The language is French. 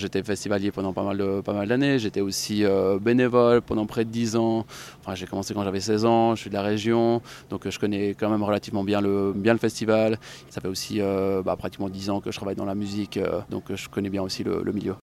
J'étais festivalier pendant pas mal, de, pas mal d'années, j'étais aussi euh, bénévole pendant près de 10 ans. Enfin, j'ai commencé quand j'avais 16 ans, je suis de la région, donc euh, je connais quand même relativement bien le, bien le festival. Ça fait aussi euh, bah, pratiquement 10 ans que je travaille dans la musique, euh, donc euh, je connais bien aussi le, le milieu.